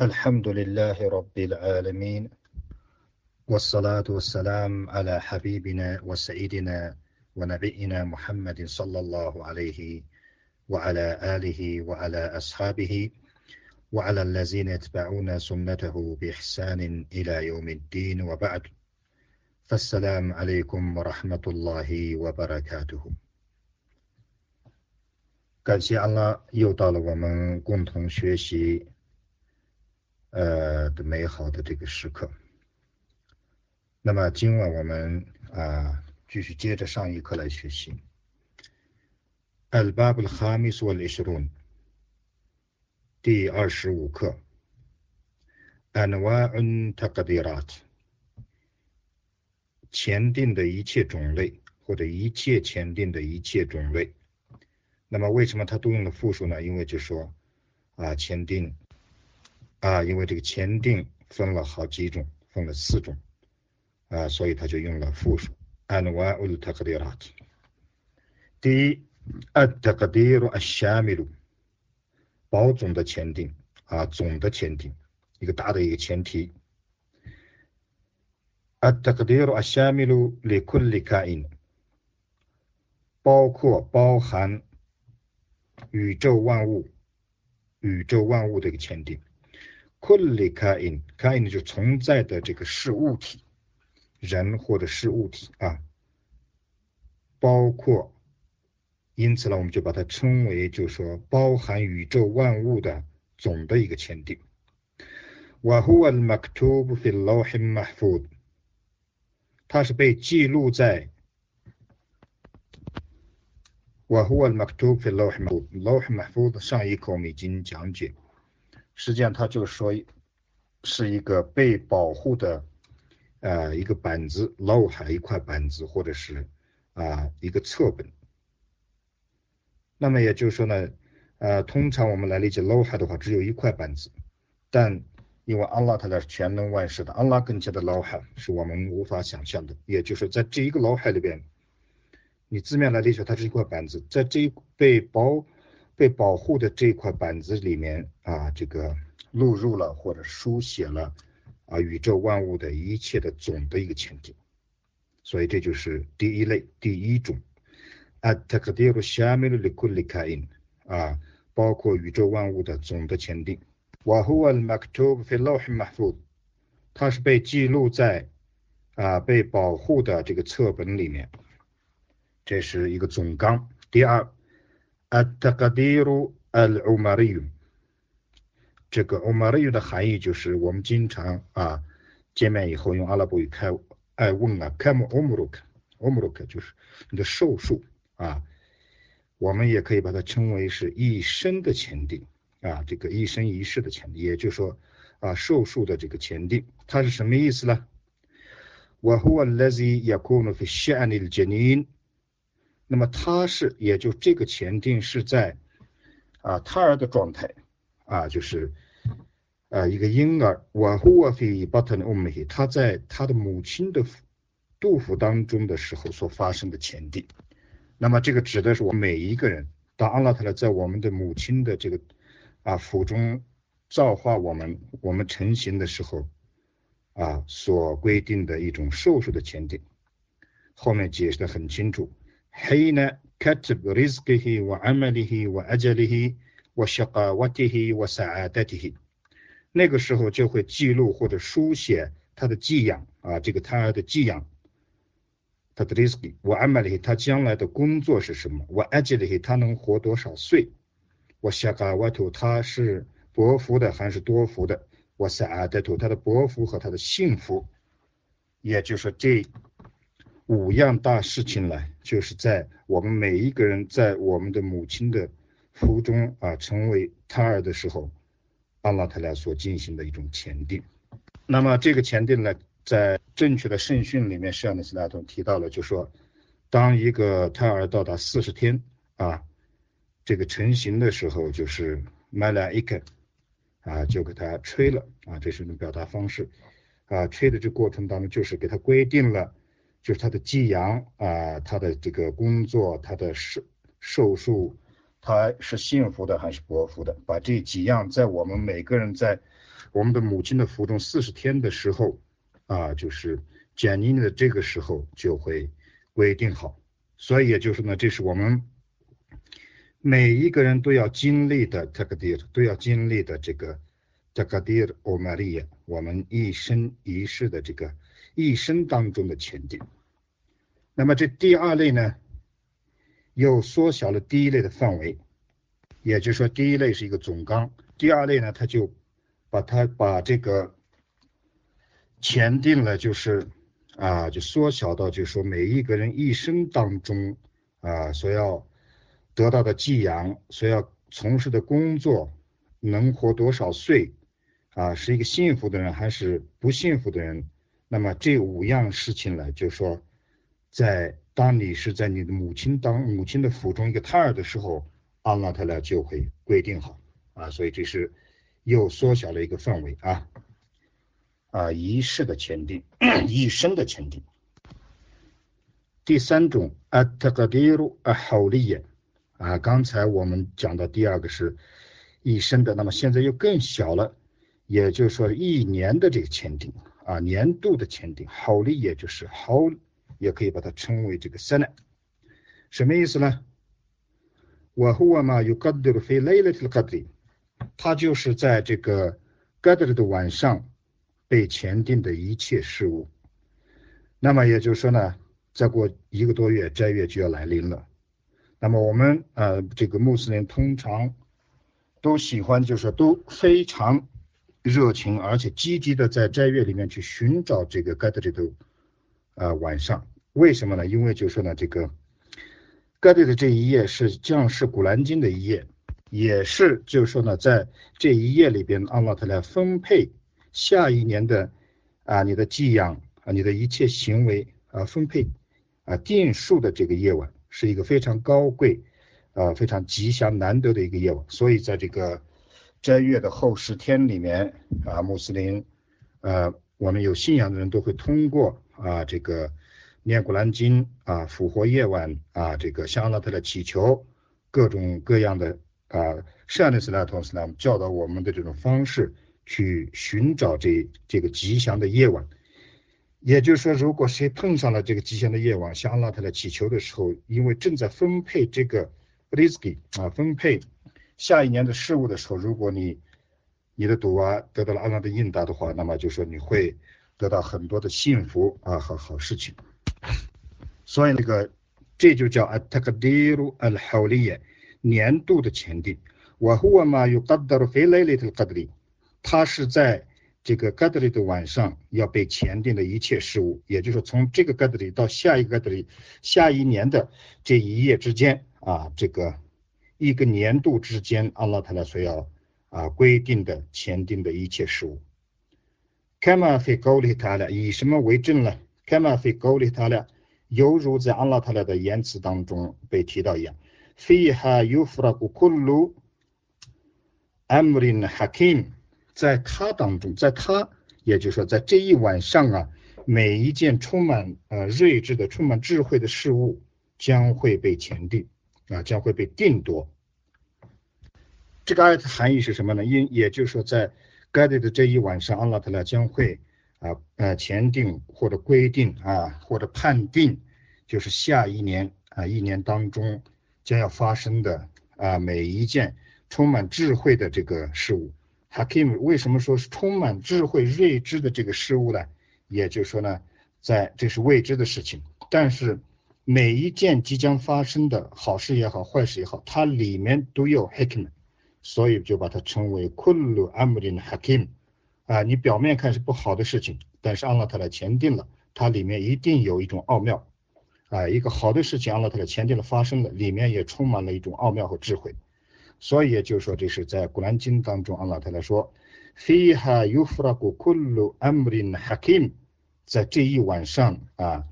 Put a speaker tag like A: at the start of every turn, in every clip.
A: الحمد لله رب العالمين والصلاة والسلام على حبيبنا وسيدنا ونبينا محمد صلى الله عليه وعلى آله وعلى أصحابه وعلى الذين يتبعون سنته بإحسان إلى يوم الدين وبعد فالسلام عليكم ورحمة الله وبركاته 感谢安拉，又到了我们共同学习 呃的美好的这个时刻。那么今晚我们啊继续接着上一课来学习。الباب الخامس والعشرون 第二十五课。أنواع التقديرات 前定的一切种类或者一切前定的一切种类。那么为什么他都用了复数呢？因为就说啊前定 啊，因为这个前定分了好几种，分了四种啊，所以他就用了复数。أنواع التقديرات 第一，التقدير الشامل 包总的前定啊，总的前定，一个大的一个前提。التقدير الشامل لكل كائن 包括包含宇宙万物，宇宙万物的一个前定。 kulli kain，kain 就存在的这个是物体，人或者是物体啊，包括，因此呢，我们就把它称为，就是说包含宇宙万物的总的一个前定。wa huwa al-maktub fi al-lawh al-mahfuz，它是被记录在。وهو المكتوب في اللوح المحفوظ اللوح المحفوظ 上一课我们已经讲解， 实际上它就是说是一个被保护的呃一个板子脑海一块板子或者是啊一个侧本。那么也就是说呢，呃通常我们来理解脑海的话，只有一块板子，但因为阿拉他是全能万事的，阿拉跟前的脑海是我们无法想象的，也就是在这一个 lawh 里边。你字面来理解，它是一块板子，在这一被保被保护的这块板子里面啊，这个录入了或者书写了啊宇宙万物的一切的总的一个前景。所以这就是第一类第一种，at-takdir shamil kain 啊，包括宇宙万物的总的前定。wa huwa al-maktub fi 它是被记录在啊被保护的这个册本里面。这是一个总纲。第二。，at-taqdir al-umari，这个 umari 的含义就是我们经常啊见面以后用阿拉伯语开爱问啊，kam umruk，umruk 就是你的寿数啊，我们也可以把它称为是一生的前定啊，这个一生一世的前定，也就是说啊寿数的这个前定，它是什么意思呢？وهو الذي يكون في الشأن الجنين 那么它是，也就这个前定是在啊胎儿的状态啊，就是啊一个婴儿，瓦呼瓦菲巴特乌梅，他在他的母亲的肚腹当中的时候所发生的前定。那么这个指的是我每一个人，当阿拉特勒在我们的母亲的这个啊腹中造化我们，我们成型的时候啊所规定的一种寿数的前定。后面解释的很清楚。حين كتب رزقه وعمله وأجله وشقاوته وسعادته 那个时候就会记录或者书写他的寄养啊，这个胎儿的寄养，他的 risk，我 amali 他将来的工作是什么，我 ajali 他能活多少岁，我 shaqawatu 他是伯福的还是多福的，我 saadatu 他的伯福和他的幸福，也就是说这。 五样大事情呢，就是在我们每一个人在我们的母亲的腹中啊，成为胎儿的时候，阿拉特拉所进行的一种前定。那么这个前定呢，在正确的圣训里面，圣安的斯拉通提到了，就说当一个胎儿到达四十天啊，这个成型的时候，就是麦拉伊克啊，就给他吹了啊，这是一种表达方式啊，吹的这过程当中，就是给他规定了。就是他的寄养啊，他的这个工作，他的寿寿数，他是幸福的还是不福的？把这几样在我们每个人在我们的母亲的腹中四十天的时候啊，就是减龄的这个时候就会规定好。所以也就是呢，这是我们每一个人都要经历的这个 dir，都要经历的这个这个 dir o Maria，我们一生一世的这个一生当中的前定。那么这第二类呢，又缩小了第一类的范围，也就是说，第一类是一个总纲，第二类呢，它就把它把这个前定了，就是啊，就缩小到就说每一个人一生当中啊所要得到的寄养，所要从事的工作，能活多少岁啊，是一个幸福的人还是不幸福的人？那么这五样事情呢，就说。在当你是在你的母亲当母亲的腹中一个胎儿的时候，阿拉特拉就会规定好啊，所以这是又缩小了一个范围啊啊一世的签订，一生的签订。第三种阿特格迪鲁阿豪利耶啊，刚才我们讲的第二个是一生的，那么现在又更小了，也就是说一年的这个签订啊，年度的签订，豪利也就是豪。也可以把它称为这个 s e n a 什么意思呢？我和我嘛有 qadr fi laylatil qadr，它就是在这个 qadr 的晚上被前定的一切事物。那么也就是说呢，再过一个多月斋月就要来临了。那么我们呃这个穆斯林通常都喜欢，就是都非常热情而且积极的在斋月里面去寻找这个 get 的呃晚上。为什么呢？因为就是说呢，这个盖蒂的这一页是降世古兰经的一页，也是就是说呢，在这一页里边，阿拉特来分配下一年的啊你的寄养啊你的一切行为啊分配啊定数的这个夜晚，是一个非常高贵啊非常吉祥难得的一个夜晚。所以在这个斋月的后十天里面啊，穆斯林呃我们有信仰的人都会通过啊这个。念古兰经啊，复活夜晚啊，这个向阿拉特的祈求，各种各样的啊，善的斯拉托斯拉教导我们的这种方式去寻找这这个吉祥的夜晚。也就是说，如果谁碰上了这个吉祥的夜晚，向阿拉特的祈求的时候，因为正在分配这个 risky 啊，分配下一年的事物的时候，如果你你的赌啊得到了阿拉的应答的话，那么就说你会得到很多的幸福啊和好事情。所以那个这就叫 a t a k d i r u al h a l i y 年度的前定。wa huwa ma yuqaddaru fi laylatil qadri，它是在这个 qadri 的晚上要被前定的一切事物，也就是从这个 qadri 到下一个 qadri 下一年的这一夜之间啊，这个一个年度之间，阿拉塔拉所要啊规定的前定的一切事物。kama fi qawli ta'ala，以什么为证呢？kama fi qawli ta'ala。犹如在安拉塔拉的言辞当中被提到一样，fiha yufraku kullu amrin hakim，在他当中，在他，也就是说，在这一晚上啊，每一件充满呃睿智的、充满智慧的事物将会被前定啊，将会被定夺。这个爱的含义是什么呢？因也就是说，在该地的这一晚上，阿拉塔拉将会。啊呃前定或者规定啊或者判定，就是下一年啊一年当中将要发生的啊每一件充满智慧的这个事物。Hakim 为什么说是充满智慧睿智的这个事物呢？也就是说呢，在这是未知的事情，但是每一件即将发生的好事也好坏事也好，它里面都有 Hakim，所以就把它称为 Kullu Amrin Hakim。啊，你表面看是不好的事情，但是阿拉特来前定了，它里面一定有一种奥妙。啊，一个好的事情，阿拉特来前定了发生了，里面也充满了一种奥妙和智慧。所以也就是说，这是在古兰经当中，阿拉特来说，fiha yufraku kullu amrin hakim，在这一晚上啊，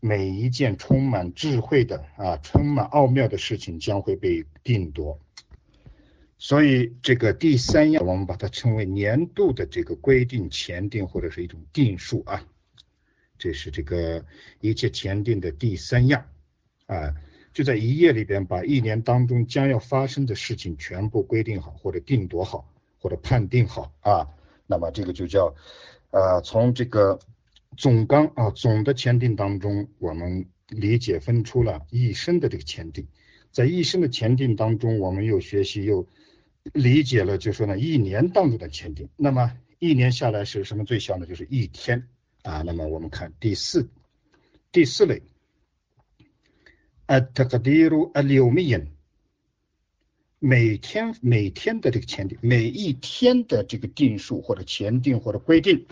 A: 每一件充满智慧的啊，充满奥妙的事情将会被定夺。所以这个第三样，我们把它称为年度的这个规定前定或者是一种定数啊，这是这个一切前定的第三样啊，就在一页里边把一年当中将要发生的事情全部规定好或者定夺好或者判定好啊，那么这个就叫呃从这个总纲啊总的前定当中，我们理解分出了一生的这个前定，在一生的前定当中，我们又学习又理解了，就说呢一年当中的前定，那么一年下来是什么最小呢？就是一天啊。那么我们看第四第四类。التقدير اليومي 每天每天的这个前定，每一天的这个定数或者前定或者规定，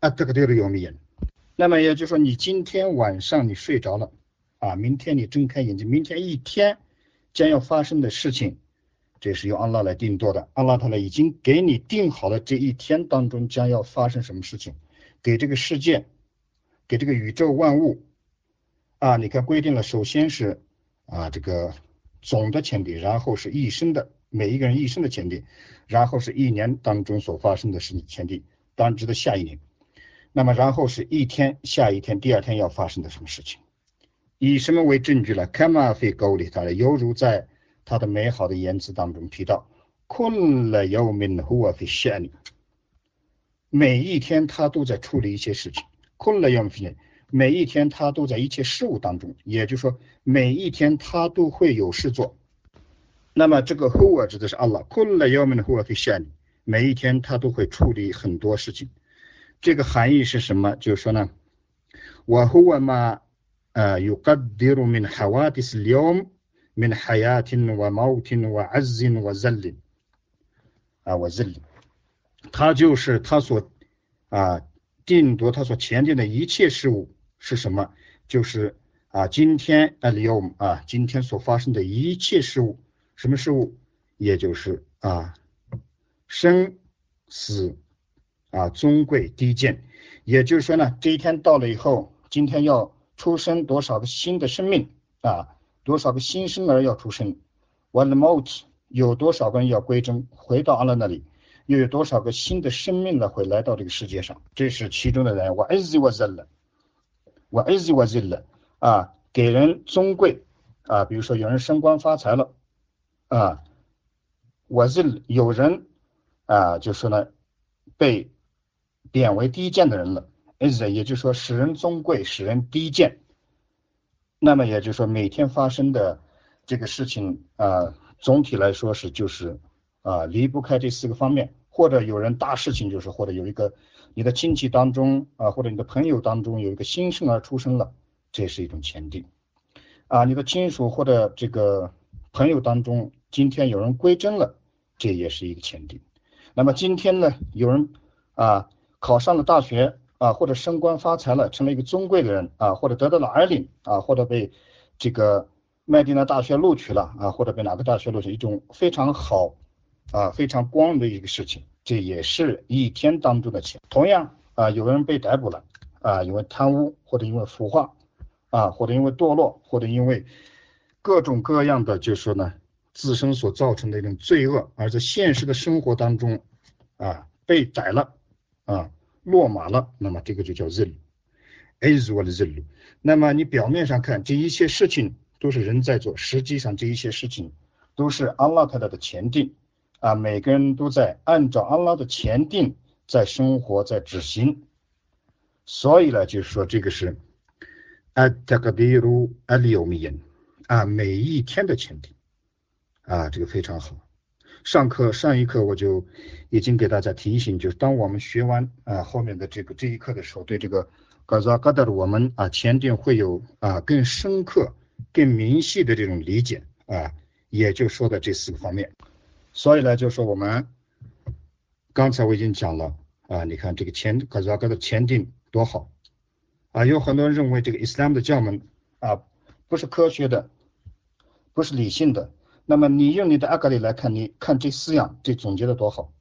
A: التقدير اليومي。那么也就是说，你今天晚上你睡着了啊，明天你睁开眼睛，明天一天将要发生的事情， 这是由安拉来定夺的。安拉他呢已经给你定好了这一天当中将要发生什么事情，给这个世界，给这个宇宙万物。啊，你看规定了，首先是啊这个总的前提，然后是一生的每一个人一生的前提，然后是一年当中所发生的事情前提，当值的下一年。那么然后是一天下一天第二天要发生的什么事情，以什么为证据呢？看马非沟里他犹如在他的美好的言辞当中提到，困了要命呼啊非吓你，每一天他都在处理一些事情，困了要命。每一天他都在一切事物当中，也就是说每一天他都会有事做。那么这个 who 指的是 Allah，困了要命的 who 非吓你，每一天他都会处理很多事情。这个含义是什么？就是说呢，我 who 嘛呃 يقدر من حوادث اليوم من حياة وموت وعز وذل 啊 وذل，他就是他所啊定夺他所前进的一切事物。是什么？就是啊，今天啊，利用啊，今天所发生的一切事物，什么事物？也就是啊，生死啊，尊贵低贱。也就是说呢，这一天到了以后，今天要出生多少个新的生命啊？ 多少个新生儿要出生？One more，有多少个人要归真回到阿拉那里？又有多少个新的生命呢？会来到这个世界上？这是其中的人。我 is was the 我 easy was it 啊，给人尊贵啊，比如说有人升官发财了啊我是有人啊，就说呢被贬为低贱的人了，is 也就是说使人尊贵，使人低贱。那么也就是说每天发生的这个事情啊，总体来说是就是啊离不开这四个方面，或者有人大事情就是或者有一个。你的亲戚当中啊，或者你的朋友当中有一个新生儿出生了，这是一种前定啊。你的亲属或者这个朋友当中，今天有人归真了，这也是一个前定。那么今天呢，有人啊考上了大学啊，或者升官发财了，成了一个尊贵的人啊，或者得到了儿领啊，或者被这个麦地那大学录取了啊，或者被哪个大学录取，一种非常好啊，非常光荣的一个事情。这也是一天当中的钱。同样啊，有人被逮捕了啊，因为贪污或者因为腐化啊，或者因为堕落，或者因为各种各样的，就是说呢，自身所造成的一种罪恶，而在现实的生活当中啊被逮了啊落马了，那么这个就叫 zil，is what zil。那么你表面上看这一切事情都是人在做，实际上这一些事情都是阿拉特的前定。啊，每个人都在按照阿拉的前定在生活，在执行，所以呢，就是说这个是啊，这个比如啊，六米啊，每一天的前定啊，这个非常好。上课上一课我就已经给大家提醒，就是当我们学完啊后面的这个这一课的时候，对这个嘎扎嘎达的我们啊前定会有啊更深刻、更明细的这种理解啊，也就说的这四个方面。所以呢，就说我们刚才我已经讲了啊，你看这个前格扎格的前定多好啊，有很多人认为这个伊斯兰的教门啊不是科学的，不是理性的。那么你用你的阿格里来看，你看这四样，这总结的多好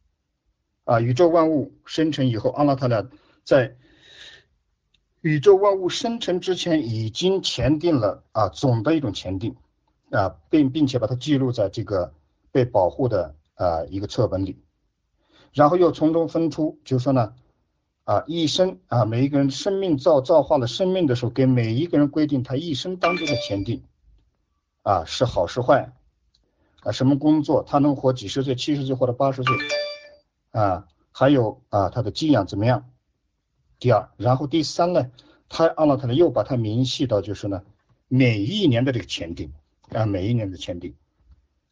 A: 啊！宇宙万物生成以后，阿拉他俩在宇宙万物生成之前已经前定了啊总的一种前定啊，并并且把它记录在这个。被保护的啊一个册本里，然后又从中分出，就说呢啊一生啊每一个人生命造造化了生命的时候，给每一个人规定他一生当中的前定啊是好是坏啊什么工作他能活几十岁七十岁或者八十岁啊还有啊他的寄养怎么样？第二，然后第三呢，他阿拉特呢又把它明细到就是呢每一年的这个签订啊每一年的签订，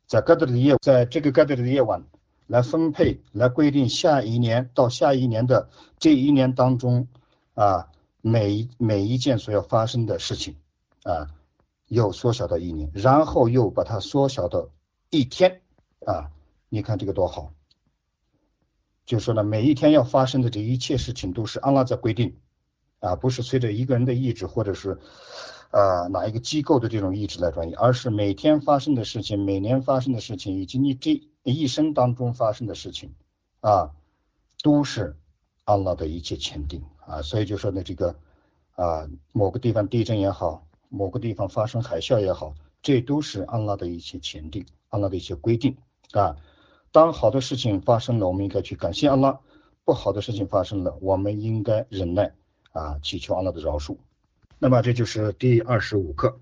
A: 在盖德的夜在这个盖德的夜晚来分配来规定下一年到下一年的这一年当中啊每每一件所要发生的事情啊又缩小到一年，然后又把它缩小到一天啊，你看这个多好。就说呢，每一天要发生的这一切事情都是安拉在规定，啊，不是随着一个人的意志或者是，呃，哪一个机构的这种意志来转移，而是每天发生的事情，每年发生的事情，以及你这一生当中发生的事情，啊，都是安拉的一切签定啊，所以就说呢，这个啊，某个地方地震也好，某个地方发生海啸也好，这都是安拉的一些签定，安拉的一些规定啊。当好的事情发生了，我们应该去感谢安拉；不好的事情发生了，我们应该忍耐啊，祈求安拉的饶恕。那么这就是第二十五课。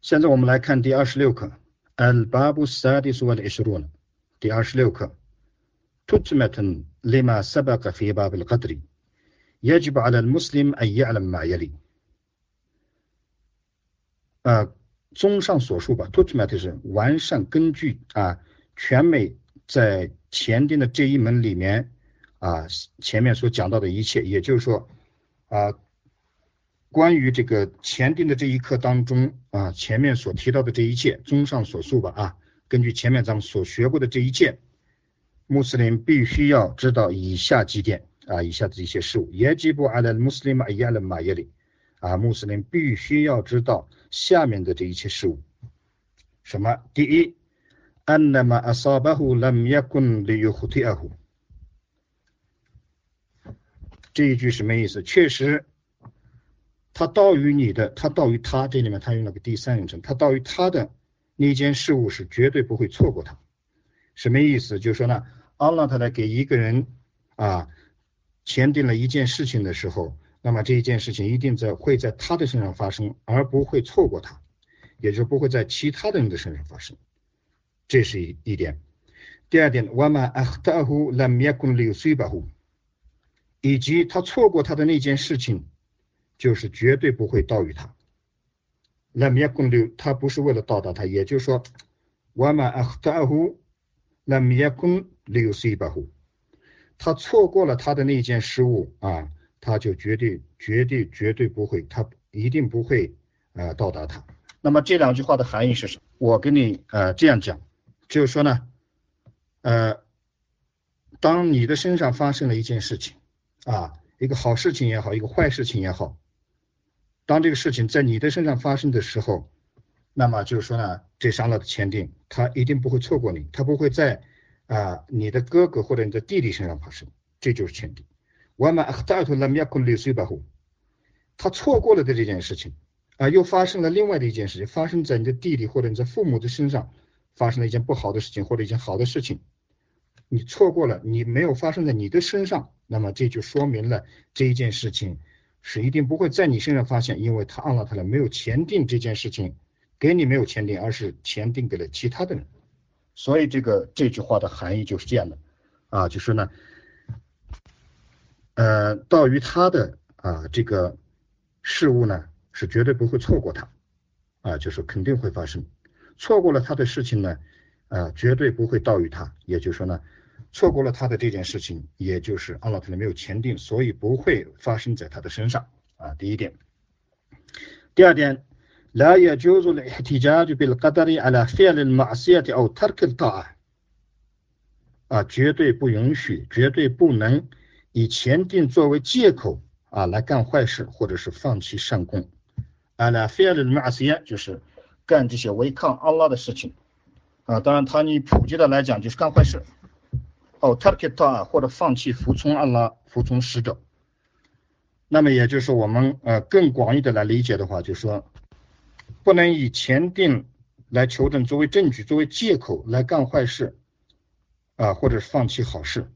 A: 现在我们来看第二十六课。Al-Babu Sadis wal Ishrun。第二十六课。تتمة لما سبق في باب القدر يجب على المسلم أن يعلم ما يلي 啊， 综上所述吧，tutmat 是完善根据啊。全美在前定的这一门里面啊，前面所讲到的一切，也就是说啊，关于这个前定的这一课当中啊，前面所提到的这一切，综上所述吧啊，根据前面咱们所学过的这一切，穆斯林必须要知道以下几点啊，以下的一些事物。也即不阿拉穆斯林马亚勒马耶里啊，穆斯林必须要知道下面的这一切事物。什么？第一。أن ما أصابه لم يكن ليخطئه 这一句什么意思？确实，他到于你的，他到于他这里面他用了个第三人称，他到于他的那件事物是绝对不会错过他。什么意思？就是说呢，阿拉他来给一个人啊签订了一件事情的时候， 那么这一件事情一定在会在他的身上发生，而不会错过他，也就不会在其他的人的身上发生。这是一一点，第二点，瓦玛阿达胡拉米亚贡里苏巴胡，以及他错过他的那件事情，就是绝对不会到于他。拉米亚贡里，他不是为了到达他，也就是说，瓦玛阿达胡拉米亚贡里苏巴胡，他错过了他的那件失误啊，他就绝对绝对绝对不会，他一定不会呃到达他。那么这两句话的含义是什么？我跟你呃这样讲。就是说呢，呃，当你的身上发生了一件事情，啊，一个好事情也好，一个坏事情也好，当这个事情在你的身上发生的时候，那么就是说呢，这商了的签订，他一定不会错过你，他不会在啊你的哥哥或者你的弟弟身上发生，这就是签订。我们阿达图拉米亚库里苏巴胡，他错过了的这件事情，啊，又发生了另外的一件事情，发生在你的弟弟或者你的父母的身上。发生了一件不好的事情或者一件好的事情，你错过了，你没有发生在你的身上，那么这就说明了这一件事情是一定不会在你身上发现，因为他按了他了没有签订这件事情给你没有签订，而是签订给了其他的人，所以这个这句话的含义就是这样的啊，就是呢，呃，到于他的啊这个事物呢是绝对不会错过他啊，就是肯定会发生。错过了他的事情呢，呃，绝对不会到于他。也就是说呢，错过了他的这件事情，也就是阿拉可能没有签订，所以不会发生在他的身上啊。第一点，第二点，لا يجوز الاحتجاج بالقدر على فعل المعصية أو ترك الطاعة 啊，绝对不允许，绝对不能 以前定作为借口啊来干坏事或者是放弃善功。啊那 failed 那些就是干这些违抗阿拉的事情。啊当然它你普及的来讲就是干坏事。哦 t a r k i t 或者放弃服从阿拉服从使者。那么也就是我们呃更广义的来理解的话就是说不能以前定来求证作为证据作为借口来干坏事啊或者是放弃好事。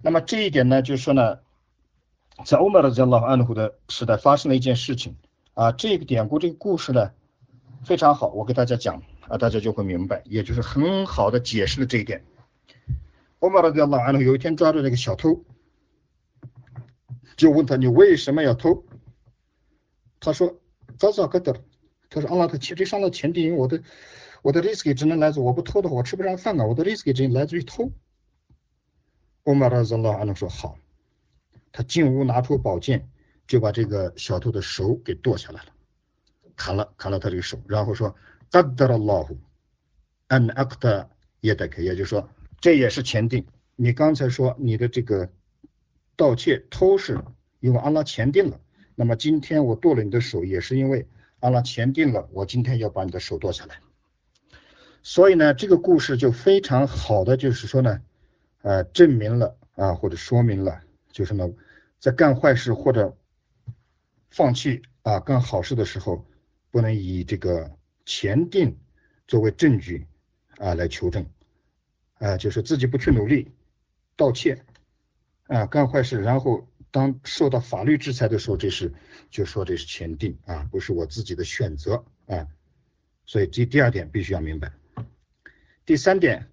A: 那么这一点呢，就是说呢，在欧麦的这老安虎的时代发生了一件事情啊，这个典故、这个故事呢。非常好，我给大家讲啊，大家就会明白，也就是很好的解释了这一点。欧玛拉迪亚拉安有一天抓住那个小偷，就问他你为什么要偷？他说早早个的，他说阿拉他钱这上了钱地，我的我的 risk 只能来自我不偷的话我吃不上饭啊，我的 risk 只能来自于偷。乌马拉扎拉阿能说好，他进屋拿出宝剑，就把这个小偷的手给剁下来了，砍了砍了他这个手，然后说达达拉拉胡安阿克达也得，也就是说这也是前定。你刚才说你的这个盗窃偷是因为阿拉前定了，那么今天我剁了你的手，也是因为阿拉前定了，我今天要把你的手剁下来。所以呢，这个故事就非常好的，就是说呢，呃，证明了啊，或者说明了，就是呢，在干坏事或者放弃啊干好事的时候，不能以这个前定作为证据啊来求证。啊，就是自己不去努力，盗窃，啊，干坏事，然后当受到法律制裁的时候，这是就说这是前定啊，不是我自己的选择啊，所以这第二点必须要明白。第三点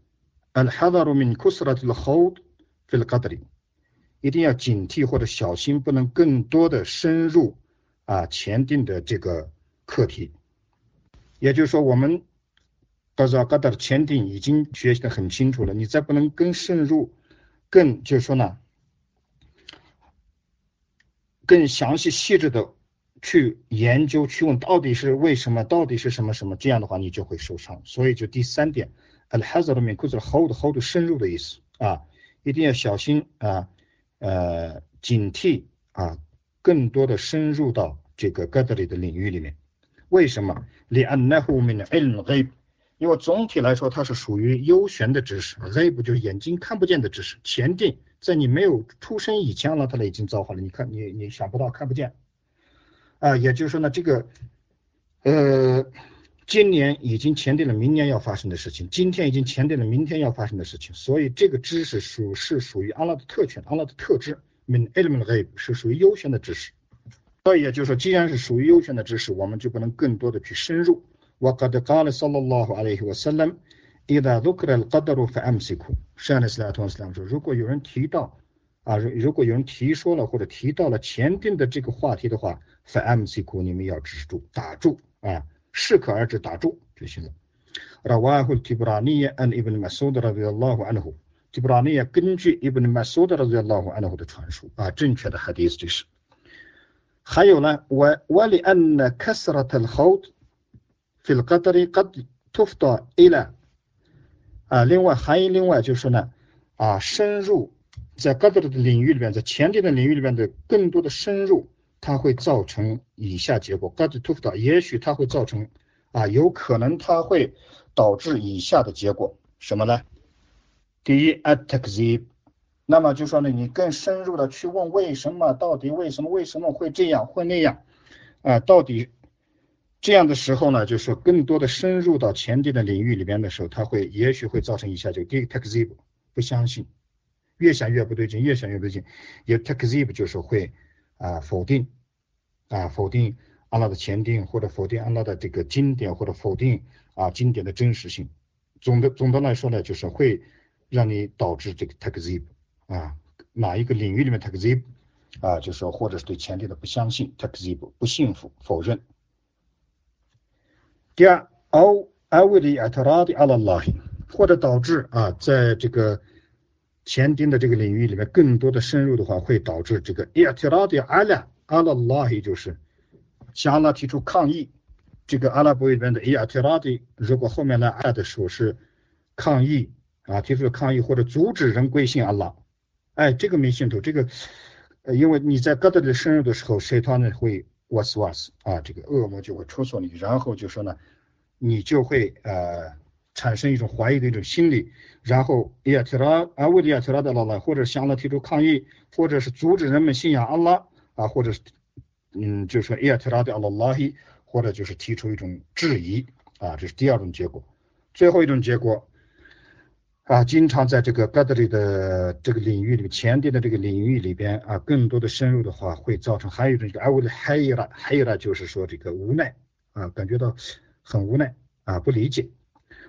A: ，al-hadaru min kusratil hod fil qadri，一定要警惕或者小心，不能更多的深入啊前定的这个课题，也就是说我们。到时候高达的前定已经学习的很清楚了，你再不能更深入，更就是说呢，更详细细致的去研究去问到底是为什么，到底是什么什么，这样的话你就会受伤。所以就第三点 ，al hazard min k u z hold hold 深入的意思啊，一定要小心啊，呃，警惕啊，更多的深入到这个 g a d 里的领域里面。为什么？لأنه من علم غيب 因为总体来说，它是属于幽玄的知识，A 不就是眼睛看不见的知识。前定在你没有出生以前呢，它已经造化了。你看，你你想不到，看不见。啊，也就是说呢，这个，呃， 今年已经前定了明年要发生的事情，今天已经前定了明天要发生的事情。所以这个知识属是属于阿拉的特权，阿拉的特质，min element A 是属于幽玄的知识。所以也就是说，既然是属于幽玄的知识，我们就不能更多的去深入。وقد قال صلى الله عليه وسلم إذا ذكر القدر فأمسكوا 善的斯拉通斯拉说，如果有人提到啊，如果有人提说了或者提到了前定的这个话题的话，فأمسكوا 你们要止住，打住啊， 适可而止，打住就行了。رواه التبراني عن ابن مسعود رضي الله عنه تبراني 根据 Ibn Mas'ud رضي الله عنه 的传述啊，正确的 hadith 这是。还有呢，我我里 أن كسرة الخوض في القدر قد تفضى إلى 啊，另外还有另外就是呢，啊，深入在 qadr 的领域里面，在前定的领域里面的更多的深入， 它会造成以下结果。g a t t o f t 也许它会造成啊，有可能它会导致以下的结果，什么呢？第一，at-takzib，那么就说呢，你更深入的去问为什么，到底为什么，为什么会这样，会那样，啊，到底。这样的时候呢，就是说更多的深入到前定的领域里边的时候，它会也许会造成以下就第一 takzib 不相信，越想越不对劲，越想越不对劲，有 takzib 就是会啊否定啊否定阿拉的前定或者否定阿拉的这个经典或者否定啊经典的真实性。总的总的来说呢，就是会让你导致这个 takzib 啊哪一个领域里面 takzib 啊就是说或者是对前定的不相信 takzib 不信服否认。第二，أو أو الاعتراض على الله，或者导致啊，在这个前丁的这个领域里面更多的深入的话，会导致这个 阿拉拉希就是向阿拉提出抗议。这个阿拉伯语里面的伊阿特拉蒂，如果后面来爱的时候是抗议啊，提出抗议或者阻止人归信阿拉，哎，这个没信徒，这个、呃、因为你在哥德的生日的时候，谁他呢会哇斯哇斯啊，这个恶魔就会出错你，然后就说呢，你就会呃产生一种怀疑的一种心理，然后伊阿特拉啊，为了伊阿特拉的拉拉，或者向阿拉提出抗议，或者是阻止人们信仰阿拉。啊，或者是嗯，就是说亚特拉的阿拉希，或者就是提出一种质疑啊，这是第二种结果，最后一种结果。啊，经常在这个 g a d r 的这个领域里面，前定的这个领域里边啊，更多的深入的话，会造成还有一种，啊，为了还有了，还有了，就是说这个无奈啊，感觉到很无奈啊，不理解。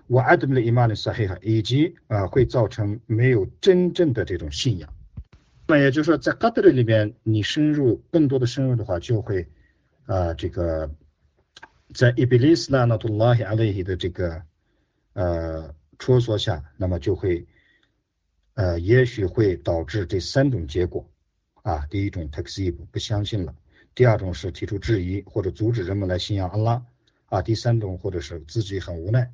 A: 我爱的那伊玛的撒黑哈，以及啊会造成没有真正的这种信仰。那也就是说，在嘎德里里边，你深入更多的深入的话，就会啊这个在伊比利斯拉纳图拉希阿雷希的这个呃戳索下，那么就会呃也许会导致这三种结果啊，第一种 taxi 不相信了，第二种是提出质疑或者阻止人们来信仰安拉啊，第三种或者是自己很无奈。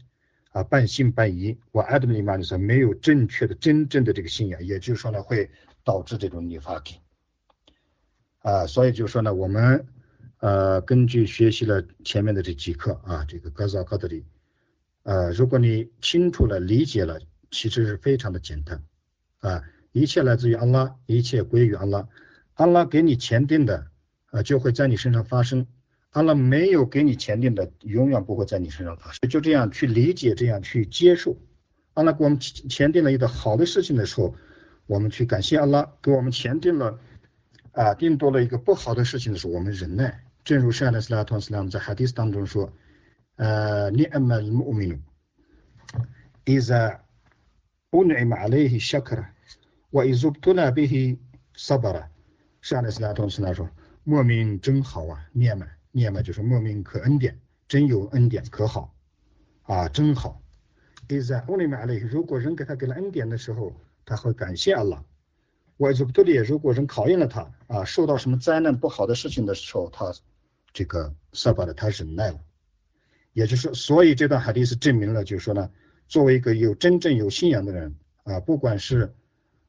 A: 啊，半信半疑，我艾德里曼的时候没有正确的、真正的这个信仰，也就是说呢，会导致这种逆发给。啊，所以就说呢，我们呃根据学习了前面的这几课啊，这个格扎格德里，呃，如果你清楚了、理解了，其实是非常的简单啊，一切来自于安拉，一切归于安拉，安拉给你前定的，啊，就会在你身上发生。安拉没有给你前定的，永远不会在你身上发生。就这样去理解，这样去接受。安拉给我们前定了一个好的事情的时候，我们去感谢安拉；给我们前定了啊，定多了一个不好的事情的时候，我们忍耐。正如圣安斯拉托斯拉姆在哈迪斯当中说：“呃，你阿玛穆米努，伊在乌内马雷希夏克拉，我伊祖图拉比希萨巴拉。”圣安斯拉托斯拉说：“莫名真好啊，你们。”念嘛就是莫名可恩典，真有恩典可好啊，真好。is that only my 如果人给他给了恩典的时候，他会感谢阿拉。我就不对如果人考验了他啊，受到什么灾难不好的事情的时候，他这个萨巴的他忍耐了。也就是说，所以这段海迪斯证明了，就是说呢，作为一个有真正有信仰的人啊，不管是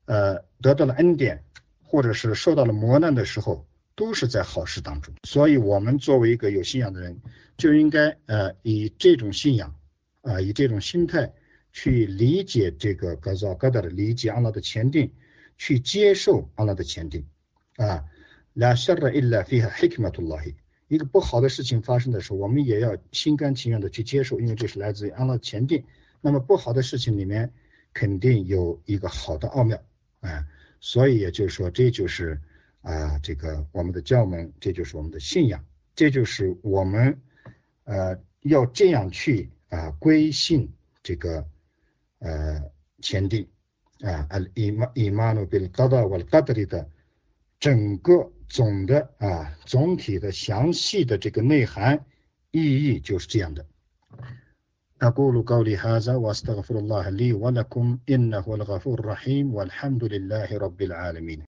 A: 呃得到了恩典，或者是受到了磨难的时候。都是在好事当中，所以我们作为一个有信仰的人，就应该呃以这种信仰啊，以这种心态去理解这个格造格达的理解阿拉的前定，去接受阿拉的前定啊。La shara illa fiha hikmatullahi，一个不好的事情发生的时候，我们也要心甘情愿的去接受，因为这是来自于阿拉的前定。那么不好的事情里面肯定有一个好的奥妙啊，所以也就是说，这就是。啊，这个我们的教门，这就是我们的信仰，这就是我们呃要这样去啊归信这个呃前定啊，al iman bil qada wal qadri 的整个总的啊总体的详细的这个内涵意义就是这样的。أقول قولي هذا وأستغفر الله لي ولكم إنه الغفور الرحيم والحمد لله رب العالمين